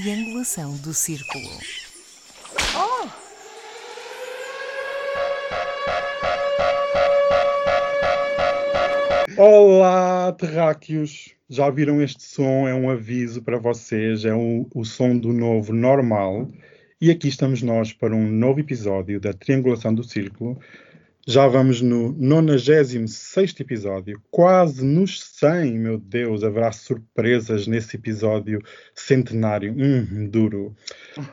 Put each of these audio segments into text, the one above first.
triangulação do círculo. Olá, terráqueos! Já viram este som? É um aviso para vocês, é o som do novo normal. E aqui estamos nós para um novo episódio da Triangulação do Círculo. Já vamos no 96 episódio, quase nos 100, meu Deus, haverá surpresas nesse episódio centenário. Hum, duro.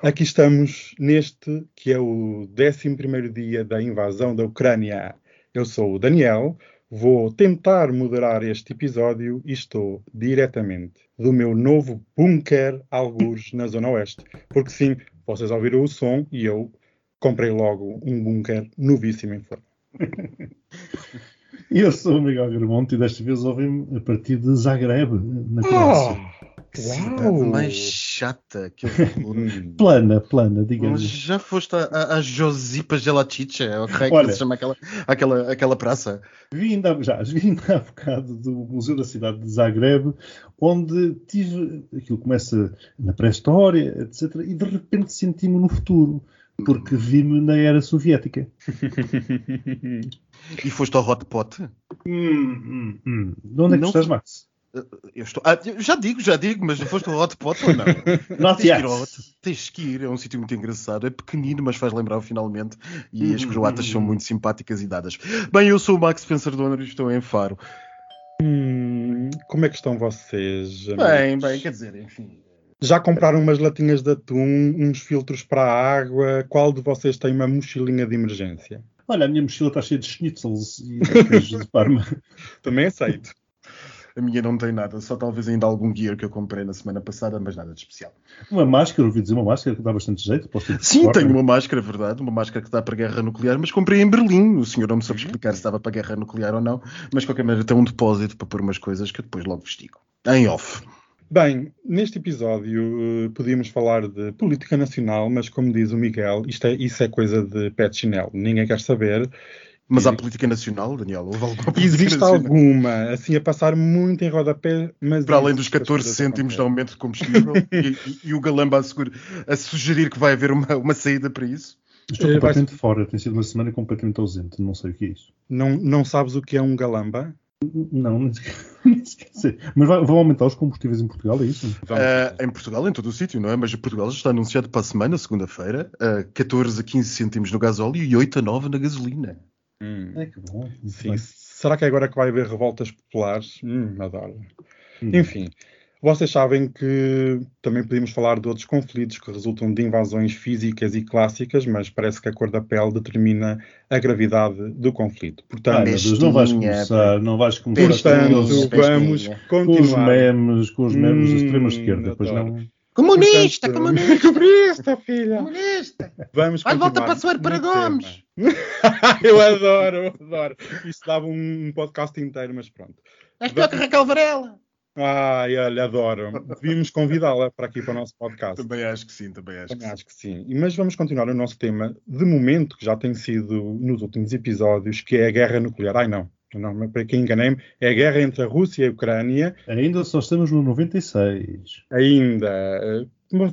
Aqui estamos neste, que é o 11 dia da invasão da Ucrânia. Eu sou o Daniel, vou tentar moderar este episódio e estou diretamente do meu novo bunker, algures na Zona Oeste. Porque sim, vocês ouviram o som e eu comprei logo um bunker novíssimo em forma. Eu sou o Miguel Gramonte e desta vez ouvem-me a partir de Zagreb, na Croácia. Oh, Uau. mais chata que eu plana, plana, Mas digamos. já foste a, a Josipa Gelachicha, é ok? Olha. que se chama aquela, aquela, aquela praça. Vim ainda, já, vim há bocado do Museu da Cidade de Zagreb, onde tive. Aquilo começa na pré-história, etc. E de repente senti-me no futuro, porque vi-me na era soviética. E foste ao hot pot? Hum, hum, hum. De onde é que Não- tu estás, Max? Eu estou. Ah, eu já digo, já digo, mas foste ao hot pot ou não? Not Tens que, yet. ir ao tens que ir, é um sítio muito engraçado, é pequenino, mas faz lembrar o finalmente. E Uhum, as croatas são muito simpáticas e dadas. Bem, eu sou o Max Spencer Donner e estou em Faro. Hum, como é que estão vocês? Bem, amigos? bem, quer dizer, enfim. Já compraram umas latinhas de atum, uns filtros para a água? Qual de vocês tem uma mochilinha de emergência? Olha, a minha mochila está cheia de schnitzels e de queijo de Parma. Também aceito. A minha não tem nada, só talvez ainda algum gear que eu comprei na semana passada, mas nada de especial. Uma máscara, ouvi dizer uma máscara que dá bastante jeito. Posso ter Sim, tenho uma máscara, é verdade, uma máscara que dá para guerra nuclear, mas comprei em Berlim. O senhor não me soube explicar se dava para guerra nuclear ou não, mas de qualquer maneira tem um depósito para pôr umas coisas que eu depois logo vestigo. Em off. Bem, neste episódio eh, podíamos falar de política nacional, mas como diz o Miguel, isto é, isso é coisa de pé de chinelo. Ninguém quer saber. Mas há E- política nacional, Daniel? Houve alguma política Existe nacional? alguma, assim, a passar muito em rodapé, mas... Para além dos existe, as 14 coisas cêntimos de aumento de combustível e, e- e o Galamba a, segura- a sugerir que vai haver uma, uma saída para isso? Estou Eh, vai- completamente fora. Tem sido uma semana completamente ausente. Não sei o que é isso. Não, não sabes o que é um galamba? Não, nem sequer, nem sequer sei. Mas vai- vão aumentar os combustíveis em Portugal, é isso? Ah, em Portugal, em todo o sítio, não é? Mas Portugal já está anunciado para a semana, segunda-feira, ah, 14 a 15 cêntimos no gasóleo e 8 a 9 na gasolina. Hum, É que bom. Sim. Será que é agora que vai haver revoltas populares? Hum, adoro. Hum. Enfim, vocês sabem que também podíamos falar de outros conflitos que resultam de invasões físicas e clássicas, mas parece que a cor da pele determina a gravidade do conflito. Portanto, Deus, não vais começar, não vais começar portanto vamos com os continuar. memes, com os memes da Hum, extrema esquerda. Pois adoro. não. Comunista, Portanto, comunista, Comunista, filha! comunista! Vamos Vai, volta continuar para Soeiro para. Gomes! eu adoro, eu adoro. Isso dava um podcast inteiro, mas pronto. És pior que Raquel Varela! Ai, olha, adoro. Devíamos convidá-la para aqui para o nosso podcast. Também acho que sim, também acho que Também sim. acho que sim. E- Mas vamos continuar o nosso tema de momento, que já tem sido nos últimos episódios, que é a guerra nuclear. Ai, não. Não, para quem enganei-me, é a guerra entre a Rússia e a Ucrânia. Ainda só estamos no 96. Ainda.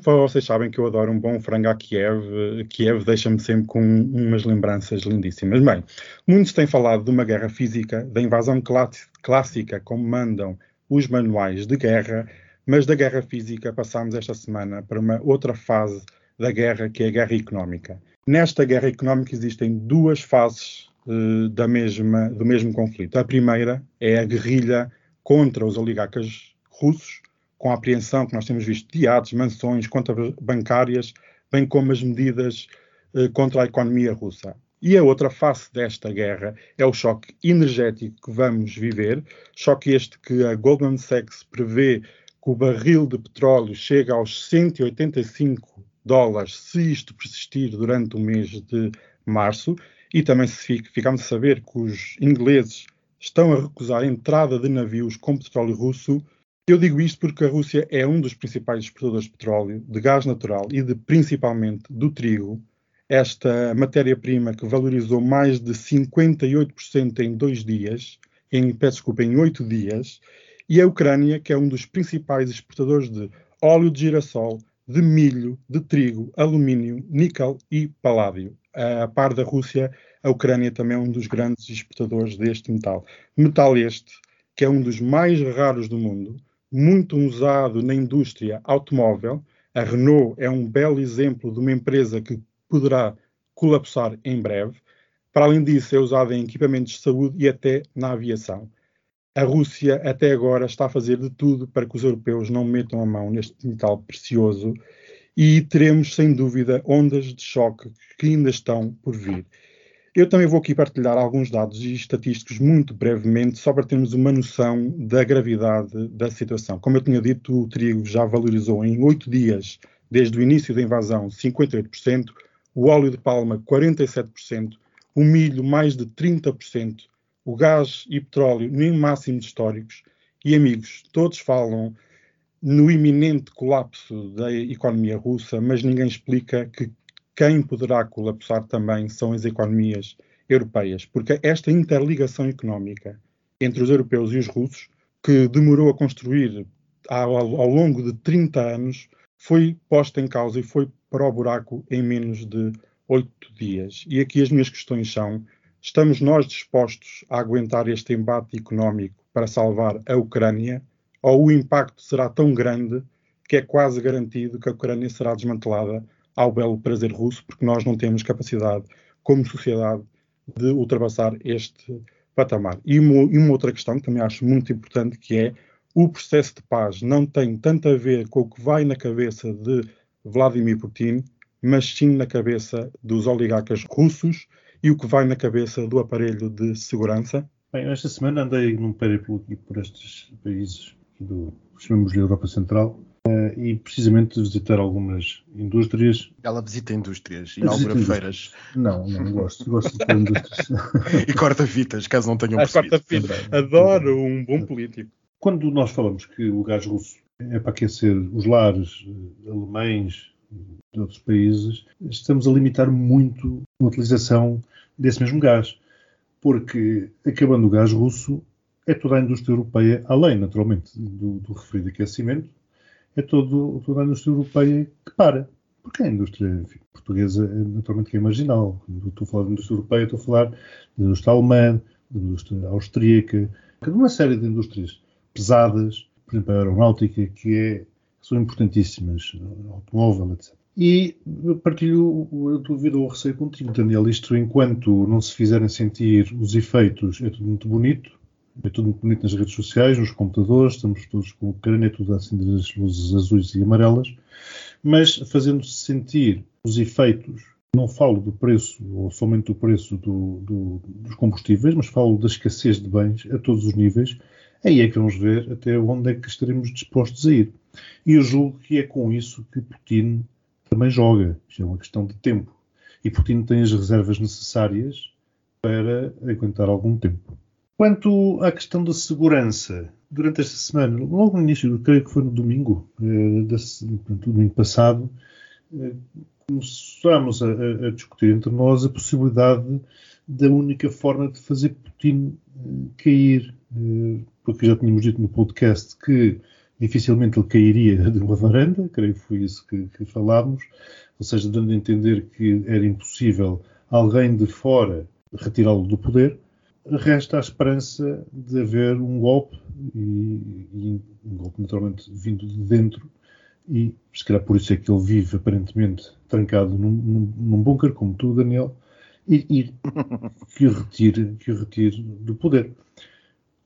vocês sabem que eu adoro um bom frango a Kiev. Kiev deixa-me sempre com umas lembranças lindíssimas. Bem, muitos têm falado de uma guerra física, da invasão clá- clássica, como mandam os manuais de guerra, mas da guerra física passámos esta semana para uma outra fase da guerra, que é a guerra económica. Nesta guerra económica existem duas fases eh, da mesma, do mesmo conflito. A primeira é a guerrilha contra os oligarcas russos, com a apreensão que nós temos visto de atos, mansões, contas bancárias, bem como as medidas eh, contra a economia russa. E a outra face desta guerra é o choque energético que vamos viver, choque este que a Goldman Sachs prevê que o barril de petróleo chega aos 185 dólares se isto persistir durante o mês de março, e também ficamos a saber que os ingleses estão a recusar a entrada de navios com petróleo russo. Eu digo isto porque a Rússia é um dos principais exportadores de petróleo, de gás natural e de principalmente do trigo. Esta matéria-prima que valorizou mais de 58% em dois dias, em, peço desculpa, em oito dias, e a Ucrânia, que é um dos principais exportadores de óleo de girassol, de milho, de trigo, alumínio, níquel e paládio. A par da Rússia, a Ucrânia também é um dos grandes exportadores deste metal. Metal este que é um dos mais raros do mundo, muito usado na indústria automóvel. A Renault é um belo exemplo de uma empresa que poderá colapsar em breve. Para além disso, é usado em equipamentos de saúde e até na aviação. A Rússia, até agora, está a fazer de tudo para que os europeus não metam a mão neste metal precioso e teremos, sem dúvida, ondas de choque que ainda estão por vir. Eu também vou aqui partilhar alguns dados estatísticos muito brevemente, só para termos uma noção da gravidade da situação. Como eu tinha dito, o trigo já valorizou em oito dias, desde o início da invasão, 58%, o óleo de palma, 47%, o milho, mais de 30%, o gás e petróleo, nem máximos históricos. E, amigos, todos falam no iminente colapso da economia russa, mas ninguém explica que quem poderá colapsar também são as economias europeias, porque esta interligação económica entre os europeus e os russos, que demorou a construir ao, ao longo de 30 anos, foi posta em causa e foi para o buraco em menos de oito dias. E aqui as minhas questões são: estamos nós dispostos a aguentar este embate económico para salvar a Ucrânia? Ou o impacto será tão grande que é quase garantido que a Ucrânia será desmantelada ao belo prazer russo, porque nós não temos capacidade, como sociedade, de ultrapassar este patamar. E uma, e uma outra questão que também acho muito importante, que é o processo de paz não tem tanto a ver com o que vai na cabeça de Vladimir Putin, mas sim na cabeça dos oligarcas russos e o que vai na cabeça do aparelho de segurança? Bem, esta semana andei num périplo aqui por estes países do chamamos de Europa Central Uh, e precisamente visitar algumas indústrias. Ela visita indústrias, inaugura feiras. Não, não gosto. Gosto de indústrias. e corta fitas, caso não tenham percebido. Corta fitas. Adoro um bom político. Quando nós falamos que o gás russo é para aquecer os lares uh, alemães de outros países, estamos a limitar muito a utilização desse mesmo gás. Porque, acabando o gás russo, é toda a indústria europeia, além, naturalmente, do, do referido aquecimento, é todo, toda a indústria europeia que para. Porque a indústria enfim, portuguesa é naturalmente que é marginal. Quando estou a falar de indústria europeia, estou a falar da indústria alemã, da indústria austríaca, de uma série de indústrias pesadas, por exemplo, a aeronáutica, que, é, são importantíssimas, automóvel, etc. E partilho a dúvida ou receio contigo, Daniel. Isto, enquanto não se fizerem sentir os efeitos, é tudo muito bonito, é tudo muito bonito nas redes sociais, nos computadores, estamos todos com o crânio é tudo assim das luzes azuis e amarelas, mas fazendo-se sentir os efeitos, não falo do preço, ou somente do preço do, do, dos combustíveis, mas falo da escassez de bens a todos os níveis, aí é que vamos ver até onde é que estaremos dispostos a ir. E eu julgo que é com isso que Putin também joga. Isto é uma questão de tempo. E Putin tem as reservas necessárias para aguentar algum tempo. Quanto à questão da segurança, durante esta semana, logo no início, creio que foi no domingo, eh, desse, domingo passado, eh, começámos a, a, discutir entre nós a possibilidade da única forma de fazer Putin eh, cair, eh, porque já tínhamos dito no podcast que dificilmente ele cairia de uma varanda, creio que foi isso que, que falámos, ou seja, dando a entender que era impossível alguém de fora retirá-lo do poder resta a esperança de haver um golpe, e, e, um golpe naturalmente vindo de dentro, e se calhar por isso é que ele vive aparentemente trancado num, num, num bunker, como tu, Daniel, e, e que, o retire, que o retire do poder.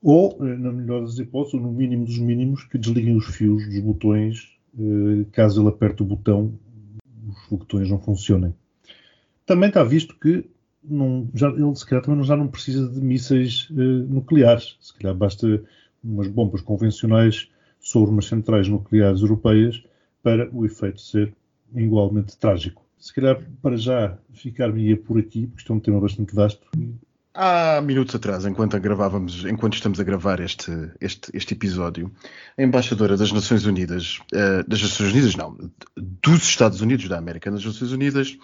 Ou, eh, na melhor das hipóteses, ou no mínimo dos mínimos, que desliguem os fios dos botões, eh, caso ele aperte o botão, os botões não funcionem. Também está visto que não, já, ele se calhar também já não precisa de mísseis uh, nucleares. Se calhar basta umas bombas convencionais sobre umas centrais nucleares europeias para o efeito ser igualmente trágico. Se calhar para já ficar-me por aqui, porque isto é um tema bastante vasto há minutos atrás, enquanto gravávamos, enquanto estamos a gravar este, este, este episódio, a embaixadora das Nações Unidas, uh, das Nações Unidas, não, dos Estados Unidos da América nas Nações Unidas,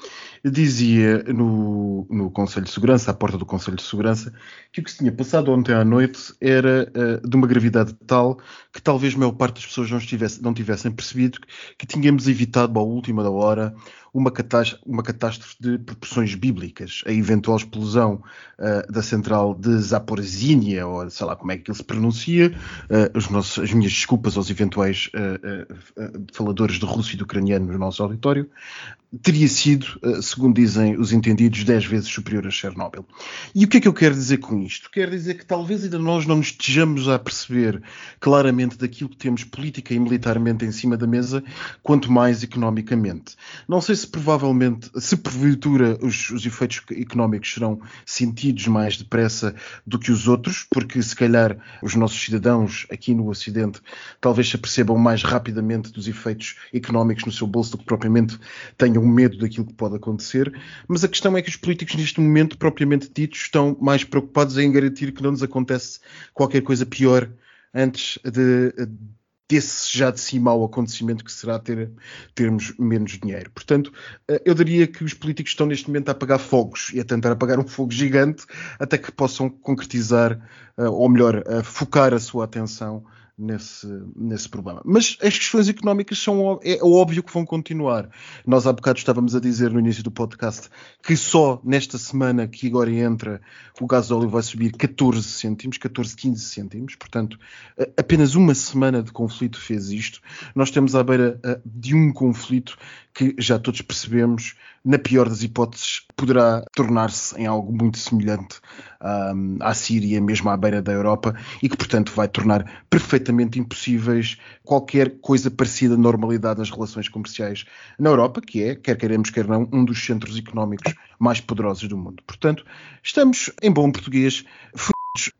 dizia no, no Conselho de Segurança, à porta do Conselho de Segurança, que o que se tinha passado ontem à noite era uh, de uma gravidade tal que talvez a maior parte das pessoas não, estivesse, não tivessem percebido que, tínhamos evitado à última da hora uma catástrofe, uma catástrofe de proporções bíblicas, a eventual explosão uh, da central de Zaporizhia, ou sei lá como é que ele se pronuncia, uh, os nossos, as minhas desculpas aos eventuais uh, faladores de russo e de ucraniano no nosso auditório, teria sido, segundo dizem os entendidos, 10 vezes superior a Chernobyl. E o que é que eu quero dizer com isto? Quero dizer que talvez ainda nós não nos estejamos a perceber claramente daquilo que temos política e militarmente em cima da mesa, quanto mais economicamente. Não sei se provavelmente, se porventura os, os efeitos económicos serão sentidos mais depressa do que os outros, porque se calhar os nossos cidadãos aqui no Ocidente talvez se apercebam mais rapidamente dos efeitos económicos no seu bolso do que propriamente tenham tenham medo daquilo que pode acontecer, mas a questão é que os políticos neste momento, propriamente ditos, estão mais preocupados em garantir que não nos acontece qualquer coisa pior antes de, desse já de si mau acontecimento que será ter, termos menos dinheiro. Portanto, eh, eu diria que os políticos estão neste momento a apagar fogos e a tentar apagar um fogo gigante até que possam concretizar, eh, ou melhor, focar a sua atenção nesse, nesse problema. Mas as questões económicas são é óbvio que vão continuar. Nós há bocado estávamos a dizer no início do podcast que só nesta semana que agora entra o gás de óleo vai subir 14 cêntimos, 14, 15 cêntimos. Portanto, apenas uma semana de conflito fez isto. Nós estamos à beira de um conflito que já todos percebemos, na pior das hipóteses, poderá tornar-se em algo muito semelhante à Síria, mesmo à beira da Europa, e que, portanto, vai tornar perfeitamente impossíveis qualquer coisa parecida à normalidade nas relações comerciais na Europa, que é, quer queremos, quer não, um dos centros económicos mais poderosos do mundo. Portanto, estamos, em bom português,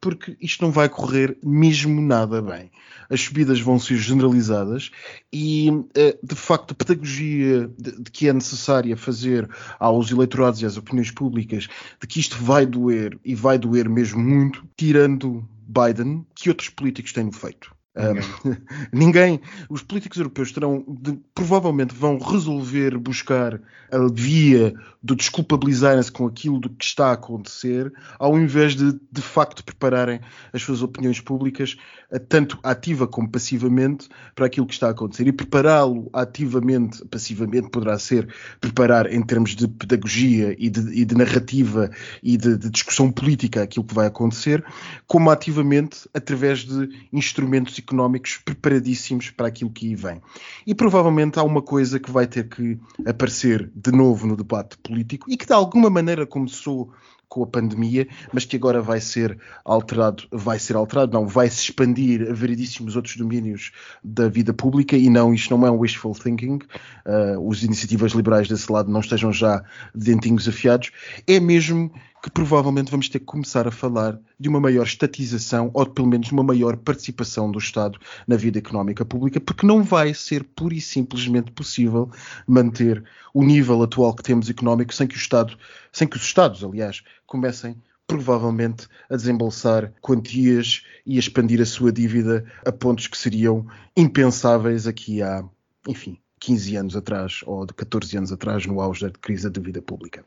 porque isto não vai correr mesmo nada bem. As subidas vão ser generalizadas e, eh, de facto, a pedagogia de que é necessária fazer aos eleitorados e às opiniões públicas de que isto vai doer e vai doer mesmo muito, tirando Biden, que outros políticos têm feito. Um, ninguém, os políticos europeus terão, de, provavelmente vão resolver buscar a via do desculpabilizarem-se com aquilo do que está a acontecer, ao invés de de facto prepararem as suas opiniões públicas, eh, tanto ativa como passivamente, para aquilo que está a acontecer. E prepará-lo ativamente, passivamente, poderá ser preparar em termos de pedagogia e de, e de narrativa e de, de discussão política aquilo que vai acontecer, como ativamente através de instrumentos económicos preparadíssimos para aquilo que aí vem. E provavelmente há uma coisa que vai ter que aparecer de novo no debate político e que de alguma maneira começou com a pandemia, mas que agora vai ser alterado, vai ser alterado, não, vai se expandir a variedíssimos outros domínios da vida pública e não, isto não é um wishful thinking, uh, os iniciativas liberais desse lado não estejam já dentinhos afiados, é mesmo que provavelmente vamos ter que começar a falar de uma maior estatização ou pelo menos uma maior participação do Estado na vida económica pública, porque não vai ser pura e simplesmente possível manter o nível atual que temos económico sem que o Estado, sem que os Estados, aliás, comecem provavelmente a desembolsar quantias e a expandir a sua dívida a pontos que seriam impensáveis aqui há, enfim, 15 anos atrás ou de 14 anos atrás, no auge da crise da dívida pública.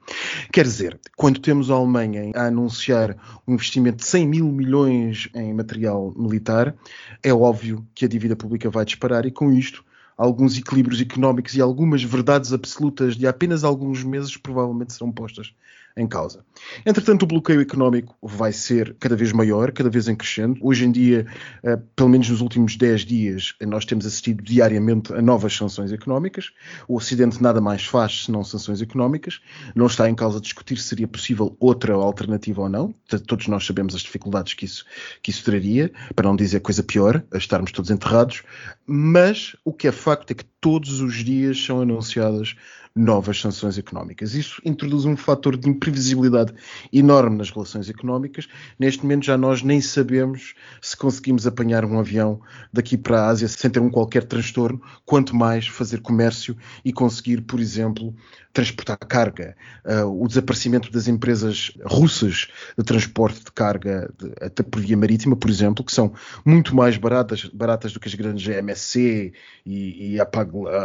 Quer dizer, quando temos a Alemanha a anunciar um investimento de 100 mil milhões em material militar, é óbvio que a dívida pública vai disparar e com isto alguns equilíbrios económicos e algumas verdades absolutas de apenas alguns meses provavelmente serão postas em causa. Entretanto, o bloqueio económico vai ser cada vez maior, cada vez em crescendo. Hoje em dia, eh, pelo menos nos últimos 10 dias, nós temos assistido diariamente a novas sanções económicas. O Ocidente nada mais faz senão sanções económicas. Não está em causa discutir se seria possível outra alternativa ou não. Todos nós sabemos as dificuldades que isso, que isso traria, para não dizer coisa pior, a estarmos todos enterrados. Mas o que é facto é que todos os dias são anunciadas novas sanções económicas. Isso introduz um fator de imprevisibilidade enorme nas relações económicas. Neste momento já nós nem sabemos se conseguimos apanhar um avião daqui para a Ásia sem ter um qualquer transtorno, quanto mais fazer comércio e conseguir, por exemplo, transportar carga. Uh, o desaparecimento das empresas russas de transporte de carga de, até por via marítima, por exemplo, que são muito mais baratas, baratas do que as grandes MSC e, e a,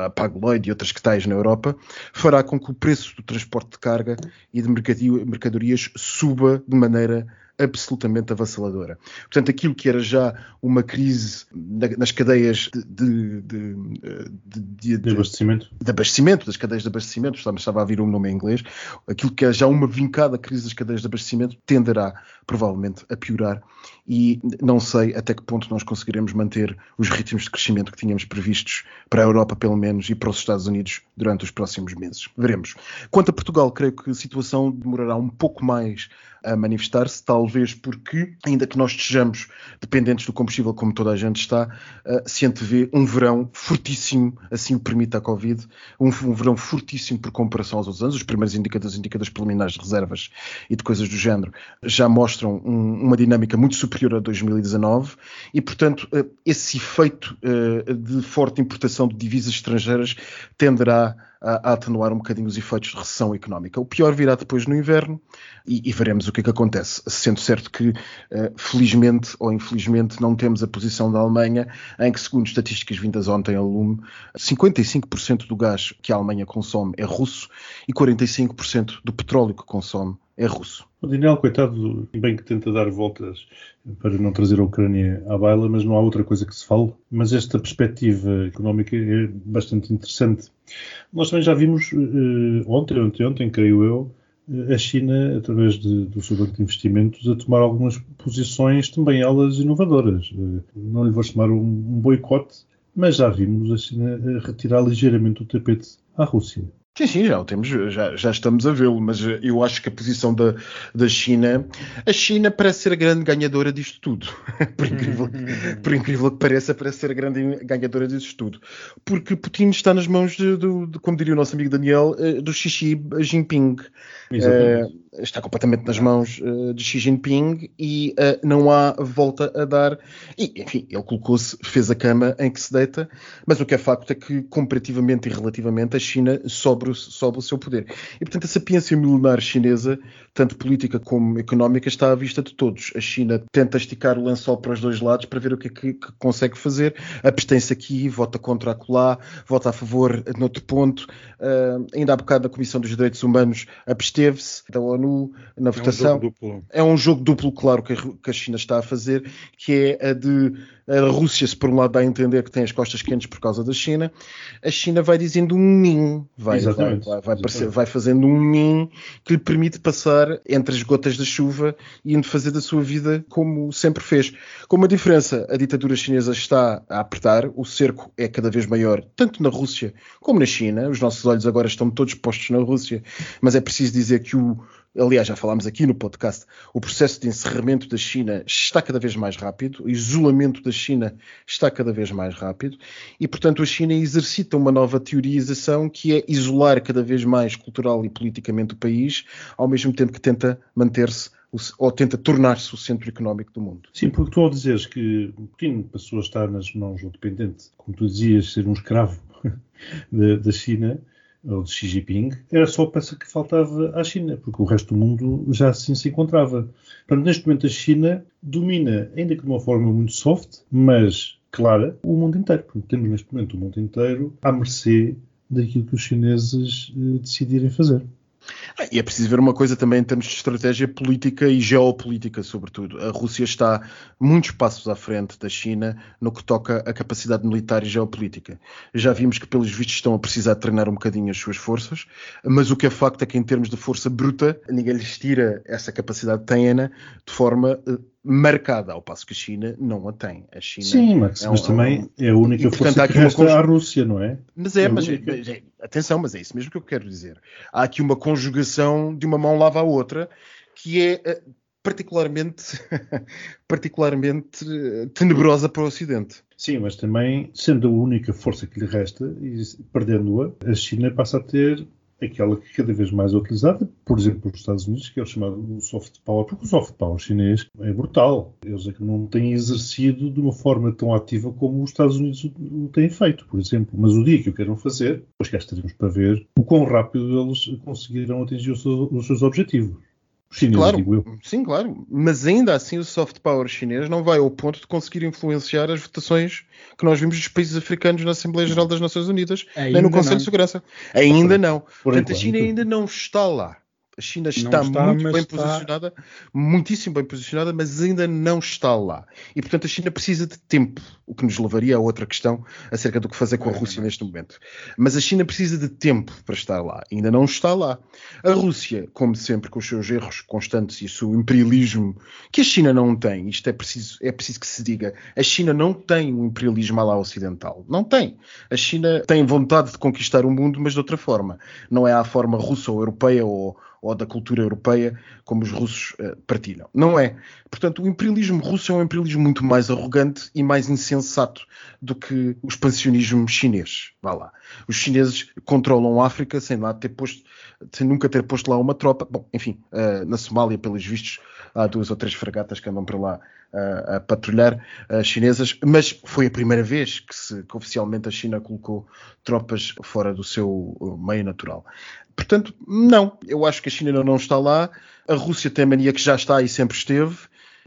a Pagloid e outras que tais na Europa, fará com que o preço do transporte de carga e de mercadorias suba de maneira absolutamente avassaladora. Portanto, aquilo que era já uma crise nas cadeias de, de, de, de abastecimento. de abastecimento, das cadeias de abastecimento, estava a vir um nome em inglês, aquilo que é já uma vincada crise das cadeias de abastecimento tenderá provavelmente a piorar e não sei até que ponto nós conseguiremos manter os ritmos de crescimento que tínhamos previstos para a Europa, pelo menos, e para os Estados Unidos durante os próximos meses. Veremos. Quanto a Portugal, creio que a situação demorará um pouco mais a manifestar-se, talvez porque, ainda que nós estejamos dependentes do combustível como toda a gente está, uh, se antevê um verão fortíssimo, assim o permite a Covid, um, um, verão fortíssimo por comparação aos outros anos. Os primeiros indicadores, indicadores preliminares de reservas e de coisas do género já mostram um, uma dinâmica muito superior a 2019 e, portanto, uh, esse efeito uh, de forte importação de divisas estrangeiras tenderá a, a, atenuar um bocadinho os efeitos de recessão económica. O pior virá depois no inverno e, e veremos o que é que acontece. Sendo certo que, uh, felizmente ou infelizmente, não temos a posição da Alemanha, em que, segundo estatísticas vindas ontem ao lume, 55% do gás que a Alemanha consome é russo e 45% do petróleo que consome é russo. O Daniel, coitado, bem que tenta dar voltas para não trazer a Ucrânia à baila, mas não há outra coisa que se fale. Mas esta perspectiva económica é bastante interessante. Nós também já vimos uh, ontem, ontem, ontem, creio eu, a China, através de, do seu banco de investimentos, a tomar algumas posições também elas inovadoras. Não lhe vou chamar um, um boicote, mas já vimos a China retirar ligeiramente o tapete à Rússia. Sim, sim, já o temos, já, já estamos a vê-lo, mas eu acho que a posição da, da China, a China parece ser a grande ganhadora disto tudo. por, incrível, por incrível que pareça, parece ser a grande ganhadora disto tudo. Porque Putin está nas mãos, de, de, de como diria o nosse amigo Daniel, eh, do Xi Jinping. Exatamente. Uh, está completamente nas mãos uh, de Xi Jinping e uh, não há volta a dar. E, enfim, ele colocou-se, fez a cama em que se deita, mas o que é facto é que, comparativamente e relativamente, a China sobe, sobe o seu poder. E, portanto, a sapiência milenar chinesa, tanto política como económica, está à vista de todos. A China tenta esticar o lençol para os dois lados para ver o que é que, que consegue fazer. Abstém-se aqui, vota contra acolá, vota a favor noutro ponto. Uh, ainda há bocado a Comissão dos Direitos Humanos absteve-se da ONU na votação. É um jogo duplo, claro, que a China está a fazer, que é a de a Rússia, se por um lado dá a entender que tem as costas quentes por causa da China, a China vai dizendo um min, vai, vai, vai, vai, parecer, vai, fazendo um min que lhe permite passar entre as gotas da chuva e indo fazer da sua vida como sempre fez. Com uma diferença, a ditadura chinesa está a apertar, o cerco é cada vez maior, tanto na Rússia como na China. Os nossos olhos agora estão todos postos na Rússia, mas é preciso dizer que o aliás, já falámos aqui no podcast, o processo de encerramento da China está cada vez mais rápido, o isolamento da China está cada vez mais rápido, e, portanto, a China exercita uma nova teorização que é isolar cada vez mais cultural e politicamente o país, ao mesmo tempo que tenta manter-se ou tenta tornar-se o centro económico do mundo. Sim, porque tu ao dizeres que Putin passou a estar nas mãos do dependente, como tu dizias, ser um escravo da China, ou de Xi Jinping, era só a peça que faltava à China, porque o resto do mundo já assim se encontrava. Portanto, neste momento a China domina, ainda que de uma forma muito soft, mas clara, o mundo inteiro. Portanto, temos neste momento o mundo inteiro à mercê daquilo que os chineses eh, decidirem fazer. Ah, e é preciso ver uma coisa também em termos de estratégia política e geopolítica, sobretudo. A Rússia está muitos passos à frente da China no que toca a capacidade militar e geopolítica. Já vimos que, pelos vistos, estão a precisar treinar um bocadinho as suas forças, mas o que é facto é que, em termos de força bruta, ninguém lhes tira essa capacidade tenha de forma uh, marcada, ao passo que a China não a tem. A China Sim, Max, é um, mas também é a única e, força que resta conj... à Rússia, não é? Mas é, é mas, mas é, atenção, mas é isso mesmo que eu quero dizer. Há aqui uma conjugação de uma mão lava a outra, que é eh, particularmente, particularmente eh, tenebrosa para o Ocidente. Sim, mas também, sendo a única força que lhe resta, e perdendo-a, a China passa a ter aquela que cada vez mais é utilizada, por exemplo, pelos Estados Unidos, que é o chamado soft power, porque o soft power chinês é brutal. Eles é que não têm exercido de uma forma tão ativa como os Estados Unidos o têm feito, por exemplo. Mas o dia que o queiram fazer, depois cá estaremos para ver o quão rápido eles conseguirão atingir os seus, os seus objetivos. Chineses, claro, sim, claro. Mas ainda assim o soft power chinês não vai ao ponto de conseguir influenciar as votações que nós vimos dos países africanos na Assembleia Geral das Nações Unidas, ainda nem no Conselho não. de Segurança. Ainda não. Portanto, a China ainda não está lá. A China está, está muito bem está... posicionada, muitíssimo bem posicionada, mas ainda não está lá. E, portanto, a China precisa de tempo, o que nos levaria a outra questão acerca do que fazer com a Rússia neste momento. Mas a China precisa de tempo para estar lá. Ainda não está lá. A Rússia, como sempre, com os seus erros constantes e o seu imperialismo, que a China não tem, isto é preciso, é preciso que se diga, a China não tem um imperialismo lá ocidental. Não tem. A China tem vontade de conquistar o mundo, mas de outra forma. Não é à forma russa ou europeia ou ou da cultura europeia como os russos uh, partilham. Não é. Portanto, o imperialismo russo é um imperialismo muito mais arrogante e mais insensato do que o expansionismo chinês. Vá lá. Os chineses controlam a África sem lá ter posto, sem nunca ter posto lá uma tropa. Bom, enfim, uh, na Somália, pelos vistos, há duas ou três fragatas que andam para lá uh, a patrulhar uh, chinesas, mas foi a primeira vez que, se, que oficialmente a China colocou tropas fora do seu meio natural. Portanto, não, eu acho que a China não está lá, a Rússia tem a mania que já está e sempre esteve,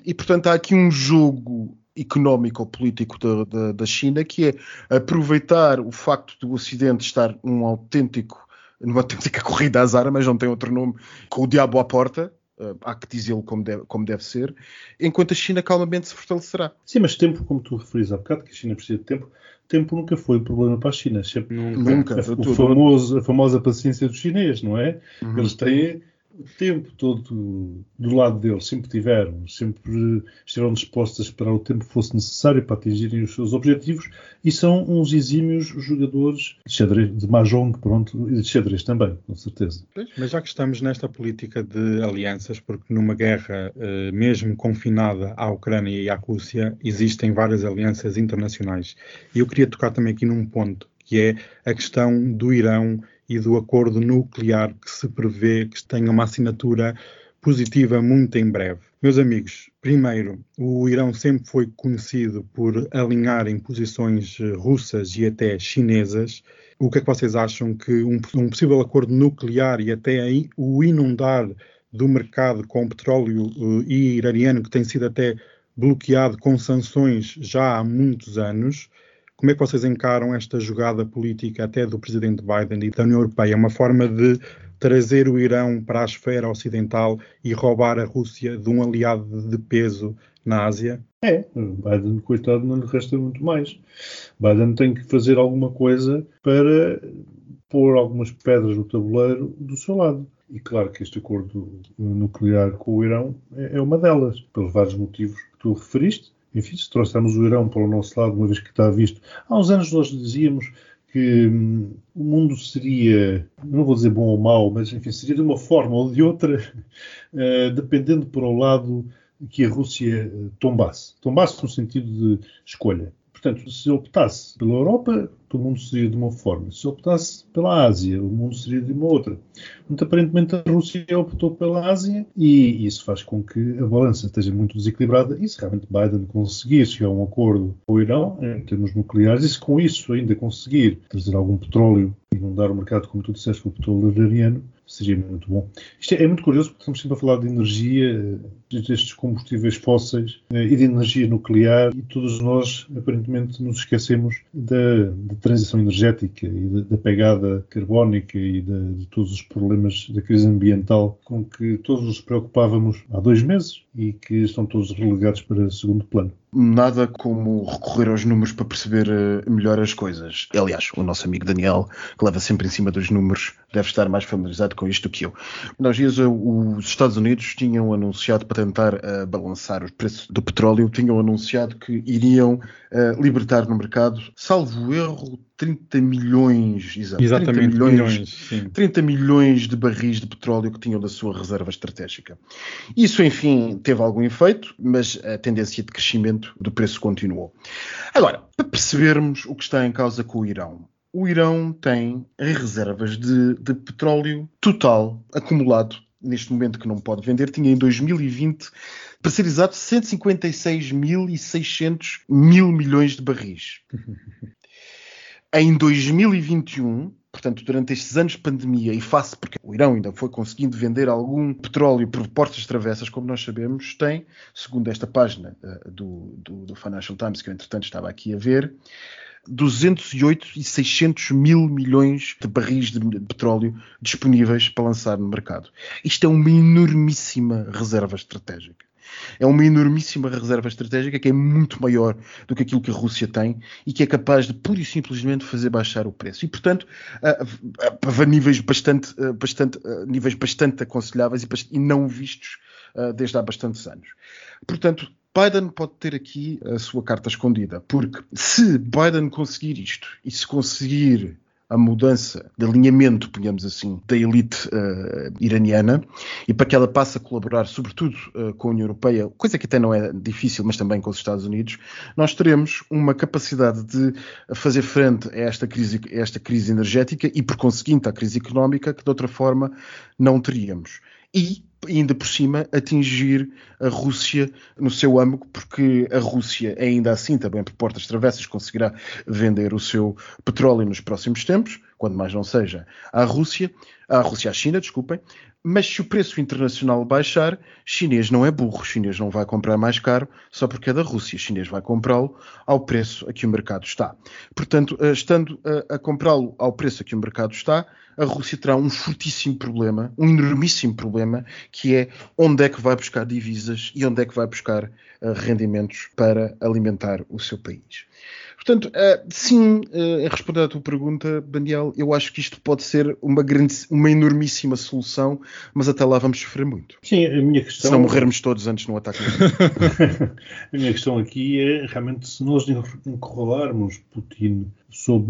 e portanto há aqui um jogo económico ou político da, da, da, China, que é aproveitar o facto do Ocidente estar num autêntico, numa autêntica corrida às armas, não tem outro nome, com o diabo à porta, uh, há que dizê-lo como deve, como deve ser, enquanto a China calmamente se fortalecerá. Sim, mas tempo, como tu referis há bocado, que a China precisa de tempo, tempo nunca foi um problema para a China. Sempre, nunca. A, o famoso, a famosa paciência dos chineses, não é? Uhum. Eles têm o tempo todo do lado deles, sempre tiveram, sempre estiveram dispostos a esperar o tempo que fosse necessário para atingirem os seus objetivos e são uns exímios jogadores de xadrez, de mahjong, pronto, e de xadrez também, com certeza. Mas já que estamos nesta política de alianças, porque numa guerra eh, mesmo confinada à Ucrânia e à Rússia, existem várias alianças internacionais. E eu queria tocar também aqui num ponto, que é a questão do Irão e do acordo nuclear que se prevê que tenha uma assinatura positiva muito em breve. Meus amigos, primeiro, o Irão sempre foi conhecido por alinhar em posições eh, russas e até chinesas. O que é que vocês acham que um, um possível acordo nuclear e até aí o inundar do mercado com petróleo uh, iraniano que tem sido até bloqueado com sanções já há muitos anos, como é que vocês encaram esta jogada política até do presidente Biden e da União Europeia? É uma forma de trazer o Irão para a esfera ocidental e roubar a Rússia de um aliado de peso na Ásia? É, Biden, coitado, não lhe resta muito mais. Biden tem que fazer alguma coisa para pôr algumas pedras no tabuleiro do seu lado. E claro que este acordo nuclear com o Irão é, é uma delas, pelos vários motivos que tu referiste enfim, se trouxermos o Irão para o nosso lado, uma vez que está visto. Há uns anos nós dizíamos que hum, o mundo seria, não vou dizer bom ou mau, mas enfim, seria de uma forma ou de outra, uh, dependendo para o lado que a Rússia eh, tombasse. Tombasse no sentido de escolha. Portanto, se optasse pela Europa, o mundo seria de uma forma. Se optasse pela Ásia, o mundo seria de uma outra. Muito aparentemente, a Rússia optou pela Ásia e isso faz com que a balança esteja muito desequilibrada. E se realmente Biden conseguir chegar a um acordo com o Irão, em termos nucleares, e se com isso ainda conseguir trazer algum petróleo e inundar o mercado, como tu disseste, com o petróleo iraniano, seria muito bom. Isto é, é, muito curioso porque estamos sempre a falar de energia, destes combustíveis fósseis eh, e de energia nuclear e todos nós aparentemente nos esquecemos da transição energética e da, da pegada carbónica e de, de todos os problemas da crise ambiental com que todos nos preocupávamos há dois meses e que estão todos relegados para segundo plano nada como recorrer aos números para perceber uh, melhor as coisas. Aliás, o nosso amigo Daniel, que leva sempre em cima dos números, deve estar mais familiarizado com isto do que eu. Nos dias, uh, os Estados Unidos tinham anunciado, para tentar uh, balançar o preço do petróleo, tinham anunciado que iriam libertar no mercado, salvo erro, 30 milhões, exato, Exatamente, 30 milhões, milhões 30 milhões de barris de petróleo que tinham da sua reserva estratégica. Isso, enfim, teve algum efeito, mas a tendência de crescimento do preço continuou. Agora, para percebermos o que está em causa com o Irão, o Irão tem reservas de, de petróleo total acumulado neste momento que não pode vender, tinha em 2020, para ser exato, 156.600 mil milhões de barris. em 2021, portanto, durante estes anos de pandemia e face, porque o Irão ainda foi conseguindo vender algum petróleo por portas travessas, como nós sabemos, tem, segundo esta página uh, do, do, do, Financial Times, que eu entretanto estava aqui a ver, 208 e 600 mil milhões de barris de petróleo disponíveis para lançar no mercado. Isto é uma enormíssima reserva estratégica. É uma enormíssima reserva estratégica que é muito maior do que aquilo que a Rússia tem e que é capaz de pura e simplesmente fazer baixar o preço. E, portanto, a, níveis bastante, bastante, níveis bastante aconselháveis e, não vistos desde há bastantes anos. Portanto, Biden pode ter aqui a sua carta escondida, porque se Biden conseguir isto e se conseguir a mudança de alinhamento, ponhamos assim, da elite uh, iraniana e para que ela passe a colaborar, sobretudo uh, com a União Europeia, coisa que até não é difícil, mas também com os Estados Unidos, nós teremos uma capacidade de fazer frente a esta crise, a esta crise energética e, por conseguinte, à crise económica que de outra forma não teríamos. E ainda por cima atingir a Rússia no seu âmago, porque a Rússia, ainda assim, também por portas travessas, conseguirá vender o seu petróleo nos próximos tempos, quando mais não seja à Rússia, à Rússia à China, desculpem, mas se o preço internacional baixar, chinês não é burro, chinês não vai comprar mais caro só porque é da Rússia, chinês vai comprá-lo ao preço a que o mercado está. Portanto, eh, estando a, a comprá-lo ao preço a que o mercado está, a Rússia terá um fortíssimo problema, um enormíssimo problema, que é onde é que vai buscar divisas e onde é que vai buscar uh, rendimentos para alimentar o seu país. Portanto, uh, sim, uh, a responder à tua pergunta, Daniel, eu acho que isto pode ser uma, grande, uma enormíssima solução, mas até lá vamos sofrer muito. Sim, a minha questão. Se não morrermos todos antes no ataque. a minha questão aqui é realmente se nós encurralarmos Putin sob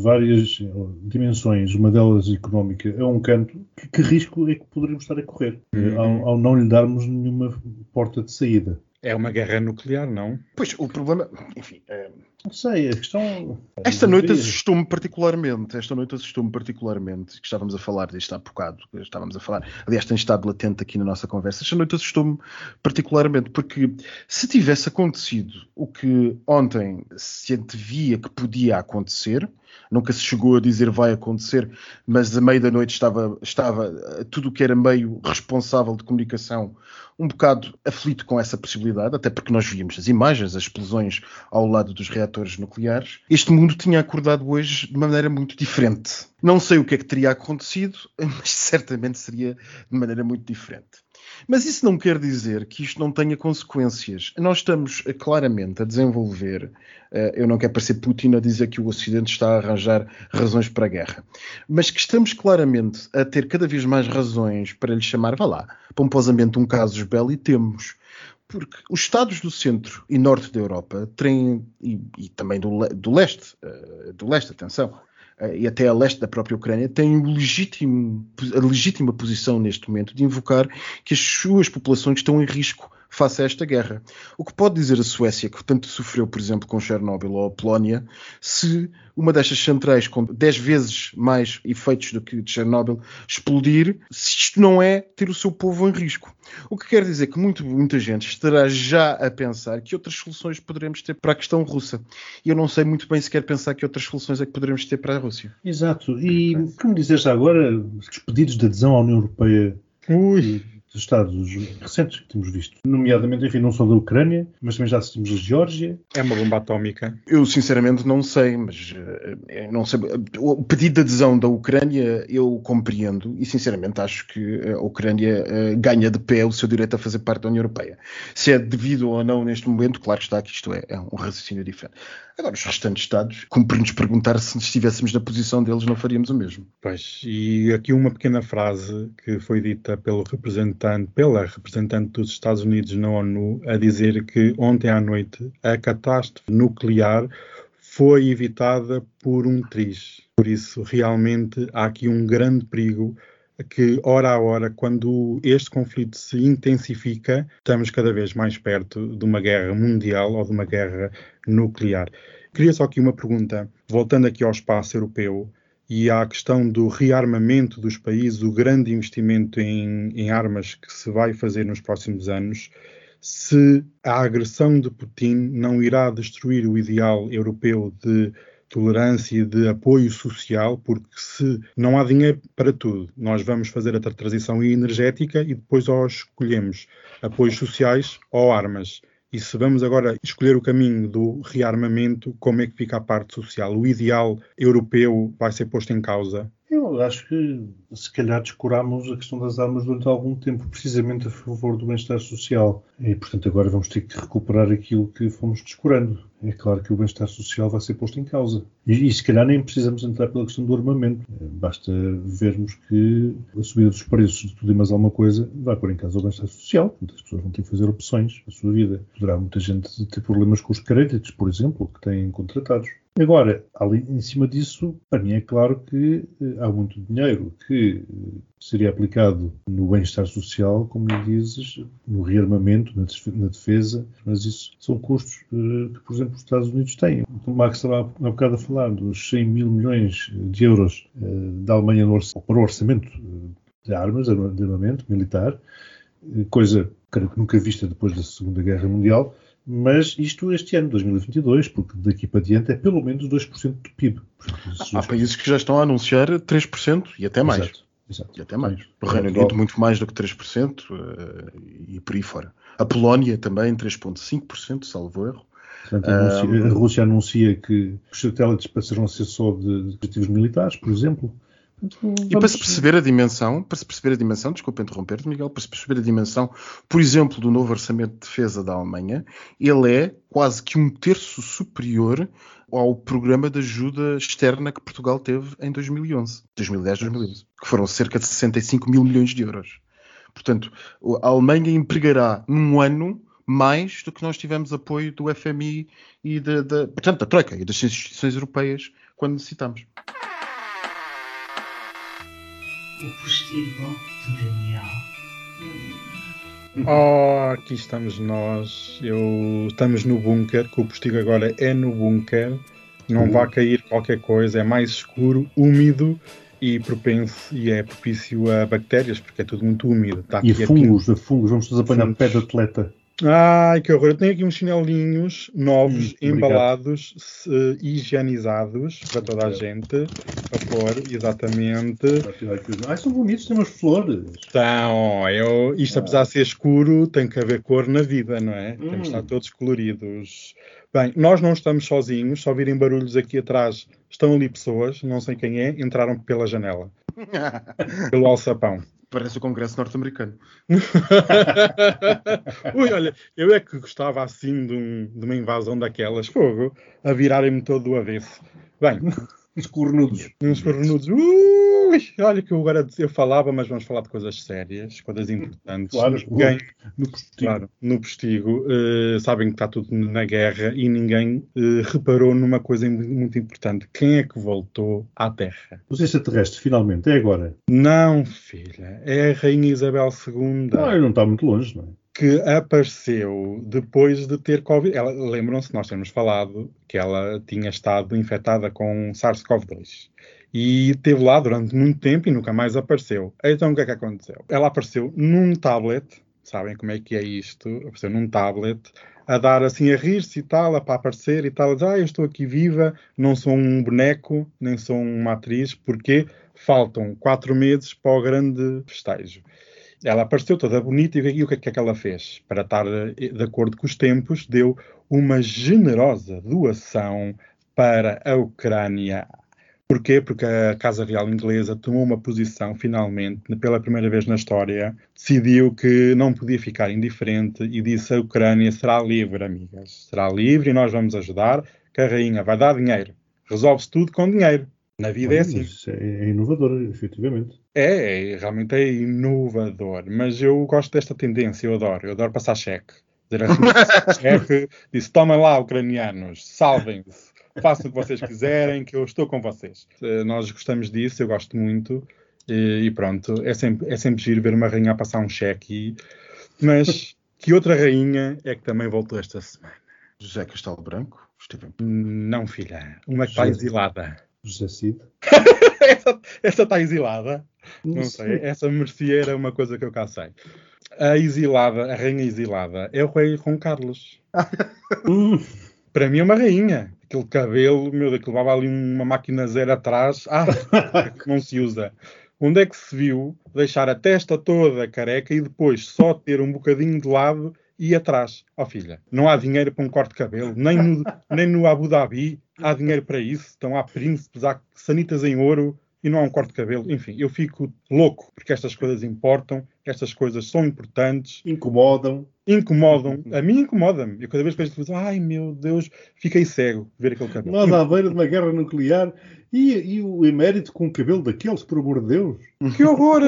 várias dimensões, uma delas económica, a um canto, que, que risco é que poderíamos estar a correr uhum. ao, ao não lhe darmos nenhuma porta de saída? É uma guerra nuclear, não? Pois, o problema, enfim, é, não sei, a questão. Esta noite assustou-me particularmente. Esta noite assustou-me particularmente. Que estávamos a falar disto há bocado. Estávamos a falar. Aliás, tem estado latente aqui na nossa conversa. Esta noite assustou-me particularmente porque se tivesse acontecido o que ontem se antevia que podia acontecer, nunca se chegou a dizer vai acontecer, mas a meio da noite estava, estava tudo o que era meio responsável de comunicação um bocado aflito com essa possibilidade, até porque nós víamos as imagens, as explosões ao lado dos reatores nucleares. Este mundo tinha acordado hoje de maneira muito diferente. Não sei o que é que teria acontecido, mas certamente seria de maneira muito diferente. Mas isso não quer dizer que isto não tenha consequências. Nós estamos eh, claramente a desenvolver, eh, eu não quero parecer Putin a dizer que o Ocidente está a arranjar razões para a guerra, mas que estamos claramente a ter cada vez mais razões para lhe chamar, vá lá, pomposamente um casus belli, e temos porque os Estados do centro e norte da Europa têm, e, e também do, do leste, uh, do leste, atenção, uh, e até a leste da própria Ucrânia, têm legítimo, a legítima posição neste momento de invocar que as suas populações estão em risco face a esta guerra. O que pode dizer a Suécia, que tanto sofreu, por exemplo, com Chernobyl ou a Polónia, se uma destas centrais com 10 vezes mais efeitos do que de Chernobyl explodir, se isto não é ter o seu povo em risco. O que quer dizer que muito, muita gente estará já a pensar que outras soluções poderemos ter para a questão russa. E eu não sei muito bem se quer pensar que outras soluções é que poderemos ter para a Rússia. Exato. E como dizes agora, os pedidos de adesão à União Europeia Ui Estados recentes que temos visto, nomeadamente, enfim, não só da Ucrânia, mas também já assistimos a Geórgia. É uma bomba atómica. Eu, sinceramente, não sei, mas uh, não sei. O pedido de adesão da Ucrânia eu compreendo e, sinceramente, acho que a Ucrânia uh, ganha de pé o seu direito a fazer parte da União Europeia. Se é devido ou não neste momento, claro está que isto é, é um raciocínio diferente. Agora, os restantes Estados, cumpre-nos perguntar se estivéssemos na posição deles, não faríamos o mesmo. Pois, e aqui uma pequena frase que foi dita pelo representante, pela representante dos Estados Unidos na ONU, a dizer que ontem à noite a catástrofe nuclear foi evitada por um triz. Por isso, realmente, há aqui um grande perigo que, hora a hora, quando este conflito se intensifica, estamos cada vez mais perto de uma guerra mundial ou de uma guerra nuclear. Queria só aqui uma pergunta, voltando aqui ao espaço europeu e à questão do rearmamento dos países, o grande investimento em, em armas que se vai fazer nos próximos anos, se a agressão de Putin não irá destruir o ideal europeu de tolerância e de apoio social, porque se não há dinheiro para tudo, nós vamos fazer a transição energética e depois ou escolhemos apoios sociais ou armas. E se vamos agora escolher o caminho do rearmamento, como é que fica a parte social? O ideal europeu vai ser posto em causa? Eu acho que se calhar descurámos a questão das armas durante algum tempo, precisamente a favor do bem-estar social. E, portanto, agora vamos ter que recuperar aquilo que fomos descurando. É claro que o bem-estar social vai ser posto em causa. E, e, se calhar nem precisamos entrar pela questão do armamento. Basta vermos que a subida dos preços de tudo e mais alguma coisa vai pôr em causa o bem-estar social. Portanto, as pessoas vão ter que fazer opções na sua vida. Poderá muita gente ter problemas com os créditos, por exemplo, que têm contratados. Agora, ali, em cima disso, para mim é claro que eh, há muito dinheiro que eh, seria aplicado no bem-estar social, como dizes, no rearmamento, na defesa, mas isso são custos eh, que, por exemplo, os Estados Unidos têm. O Max estava há bocado a falar dos 100 mil milhões de euros da Alemanha para o orçamento de armas, de armamento militar, coisa que nunca vista depois da Segunda Guerra Mundial, mas isto este ano, 2022, porque daqui para diante é pelo menos 2% do PIB. Há países que já estão a anunciar 3% e até mais. Exato, exato. E até mais. O Reino Unido muito mais do que 3% uh, e por aí fora. A Polónia também 3,5%, salvo erro. Portanto, a, Rússia, a Rússia anuncia que os satélites passarão a ser só de objetivos militares, por exemplo. E para se perceber a dimensão, para se perceber a dimensão, desculpa interromper-te, Miguel, para se perceber a dimensão, por exemplo, do novo orçamento de defesa da Alemanha, ele é quase que um terço superior ao programa de ajuda externa que Portugal teve em 2011, 2010, 2011, que foram cerca de 65 mil milhões de euros. Portanto, a Alemanha empregará num ano mais do que nós tivemos apoio do FMI e da, da portanto, da Troika e das instituições europeias quando necessitamos o postigo de Daniel. Oh, aqui estamos nós. Eu, estamos no bunker, que o postigo agora é no bunker. Não uhum. vai cair qualquer coisa, é mais escuro, úmido e propenso e é propício a bactérias, porque é tudo muito úmido. Está e a fungos, a fungos, vamos nos apanhar pé de atleta. Ai, que horror. Eu tenho aqui uns chinelinhos novos, hum, embalados, uh, higienizados para toda a gente. A pôr, exatamente. Ai, são bonitos, têm umas flores. Então, eu, isto apesar de ser escuro, tem que haver cor na vida, não é? Hum. Temos de estar todos coloridos. Bem, nós não estamos sozinhos, só virem barulhos aqui atrás. Estão ali pessoas, não sei quem é, entraram pela janela. pelo alçapão. Parece o Congresso norte-americano. Ui, olha, eu é que gostava assim de, um, de uma invasão daquelas, fogo, a virarem-me todo do avesso. Bem, Uns cornudos. Uns Ui, olha que eu agora eu falava, mas vamos falar de coisas sérias, coisas importantes. Claro, ninguém, no postigo. Claro, no postigo uh, sabem que está tudo na guerra e ninguém uh, reparou numa coisa muito importante. Quem é que voltou à Terra? Os extraterrestres, finalmente, é agora. Não, filha. É a Rainha Isabel II. Não, não está muito longe, não é? Que apareceu depois de ter Covid. Lembram-se, nós temos falado que ela tinha estado infectada com SARS-CoV-2 e esteve lá durante muito tempo e nunca mais apareceu. Então o que é que aconteceu? Ela apareceu num tablet, sabem como é que é isto? Apareceu num tablet a dar assim a rir-se e tal, a para aparecer e tal, a dizer, ah, eu estou aqui viva, não sou um boneco, nem sou uma atriz, porque faltam quatro meses para o grande festejo. Ela apareceu toda bonita e o que é que ela fez? Para estar eh, de acordo com os tempos, deu uma generosa doação para a Ucrânia. Porquê? Porque a Casa Real Inglesa tomou uma posição, finalmente, pela primeira vez na história, decidiu que não podia ficar indiferente e disse a Ucrânia será livre, amigas. Será livre e nós vamos ajudar, que a rainha vai dar dinheiro. Resolve-se tudo com dinheiro. Na vida é assim. É inovador, efetivamente. É, é, realmente é inovador. Mas eu gosto desta tendência, eu adoro. Eu adoro passar cheque. Dizer assim, cheque, disse, tomem lá, ucranianos, salvem-se. Façam o que vocês quiserem, que eu estou com vocês. Eh, nós gostamos disso, eu gosto muito. E, pronto, é sempre, é sempre giro ver uma rainha a passar um cheque. Mas que outra rainha é que também voltou esta semana? José Castelo Branco Esteve Não, filha. Uma que está exilada. José Cid. essa, essa está exilada. Não sei. Essa merecia era uma coisa que eu cá sei. A exilada, a rainha exilada, é o rei Ron Carlos. Hum, Para mim é uma rainha. Aquele cabelo, meu, daquilo levava ali uma máquina zero atrás. Ah, que não se usa. Onde é que se viu deixar a testa toda careca e depois só ter um bocadinho de lado e atrás? Ó filha, não há dinheiro para um corte de cabelo, nem no, nem no Abu Dhabi há dinheiro para isso. Então há príncipes, há sanitas em ouro e não há um corte de cabelo. Enfim, eu fico louco porque estas coisas importam, estas coisas são importantes incomodam. incomodam. A mim incomoda-me. Eu cada vez que vejo televisão, ai meu Deus, fiquei cego ver aquele cabelo. Nós à beira de uma guerra nuclear e, e o emérito com o cabelo daqueles, por amor de Deus. Que horror!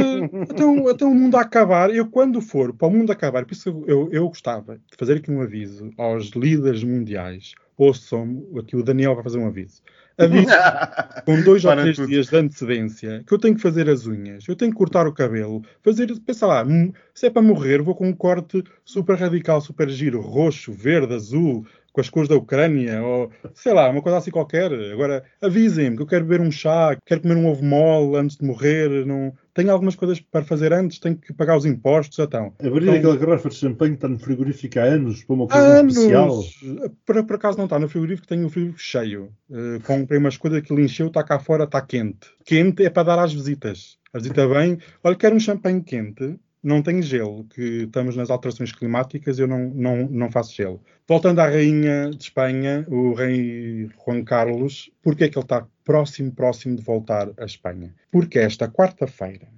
Então, então o mundo a acabar. Eu, quando for para o mundo acabar, por isso eu, eu gostava de fazer aqui um aviso aos líderes mundiais. Ouçam, aqui o Daniel vai fazer um aviso. Aviso com dois ou três tudo. dias de antecedência que eu tenho que fazer as unhas, eu tenho que cortar o cabelo, fazer, pensa lá, hum, se é para morrer, vou com um corte super radical, super giro, roxo, verde, azul, com as cores da Ucrânia, ou sei lá, uma coisa assim qualquer. Agora, avisem-me que eu quero beber um chá, quero comer um ovo mole antes de morrer, não... tenho algumas coisas para fazer antes, tenho que pagar os impostos, então. Abrir Então- aquela garrafa de champanhe que está no frigorífico há anos para uma coisa especial. Anos! Por, por acaso não está no frigorífico, tenho o frigorífico cheio. Uh, comprei umas coisas que ele encheu, está cá fora, está quente. Quente é para dar às visitas. A visita vem, olha, quero um champanhe quente, não tem gelo, que estamos nas alterações climáticas, eu não, não, não faço gelo. Voltando à rainha de Espanha, o rei Juan Carlos, porque é que ele está próximo, próximo de voltar à Espanha? Porque esta quarta-feira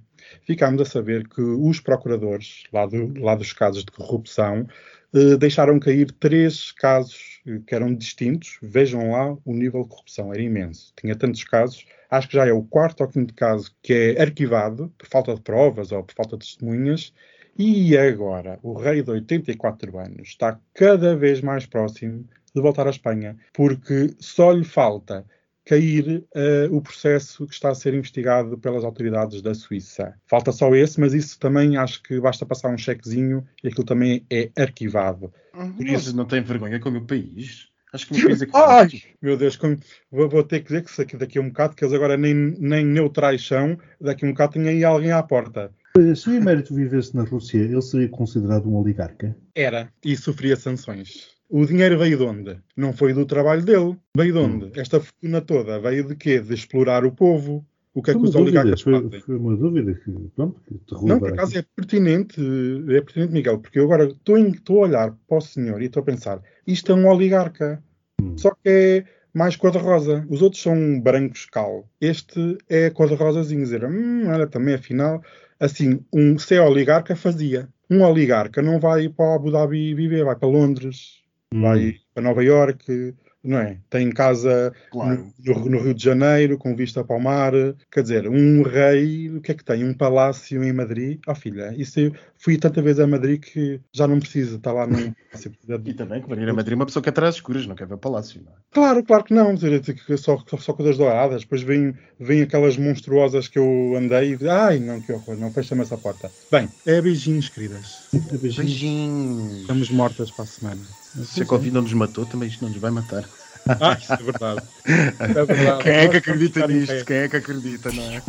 ficámos a saber que os procuradores, lá, do- lá dos casos de corrupção, eh, deixaram cair três casos que eram distintos. Vejam lá o nível de corrupção, era imenso. Tinha tantos casos. Acho que já é o quarto ou quinto caso que é arquivado por falta de provas ou por falta de testemunhas. E agora, o rei de 84 anos está cada vez mais próximo de voltar à Espanha, porque só lhe falta cair eh, o processo que está a ser investigado pelas autoridades da Suíça. Falta só esse, mas isso também acho que basta passar um chequezinho e aquilo também é arquivado. Por Mas isso- não tem vergonha com o meu país. Acho que o meu país é que Ai, meu Deus, como- vou, vou ter que dizer que se aqui- daqui a um bocado, que eles agora nem, nem neutrais são, daqui a um bocado tem aí alguém à porta. Se o emérito vivesse na Rússia, ele seria considerado um oligarca? Era, e sofria sanções. O dinheiro veio de onde? Não foi do trabalho dele. Veio de onde? Esta fortuna toda veio de quê? De explorar o povo. O que é Foi que os oligarcas foi, fazem? foi uma dúvida que, pronto, que te Não, por acaso é pertinente, é pertinente, Miguel, porque eu agora estou a olhar para o senhor e estou a pensar, isto é um oligarca, Hum. só que é mais cor-de-rosa. Os outros são brancos cal. Este é cor-de-rosazinho, dizer, hum, olha, também afinal, assim, um, se é oligarca, fazia. Um oligarca não vai para Abu Dhabi viver, vai para Londres, Hum. vai para Nova Iorque, não é? Tem casa Claro. no, no- no Rio de Janeiro, com vista para o mar. Quer dizer, um rei, o que é que tem? Um palácio em Madrid? Oh, filha, isso eu fui tanta vez a Madrid que já não precisa estar lá num palácio. E também que venir a Madrid uma pessoa quer atrás escuras, não quer ver palácio. Não é? Claro, claro que não. Que Só, só, coisas douradas. Depois vêm, vêm aquelas monstruosas que eu andei e ai, não, que horror, não, fecha-me essa porta. Bem, é beijinhos, queridas. Beijinhos. Beijinhos. Estamos mortas para a semana. Se a Covid não nos matou, também isto não nos vai matar. Ah, isso é verdade. É verdade. Quem é que acredita nisto? Quem é que acredita, não é?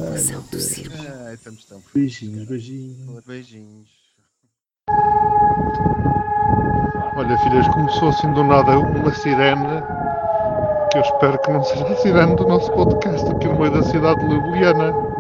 Ai, estamos tão Beijinhos, beijinhos. Beijinhos. Olha, filhas, começou assim do nada uma sirene que eu espero que não seja a sirene do nosso podcast aqui no meio da cidade de Ljubljana.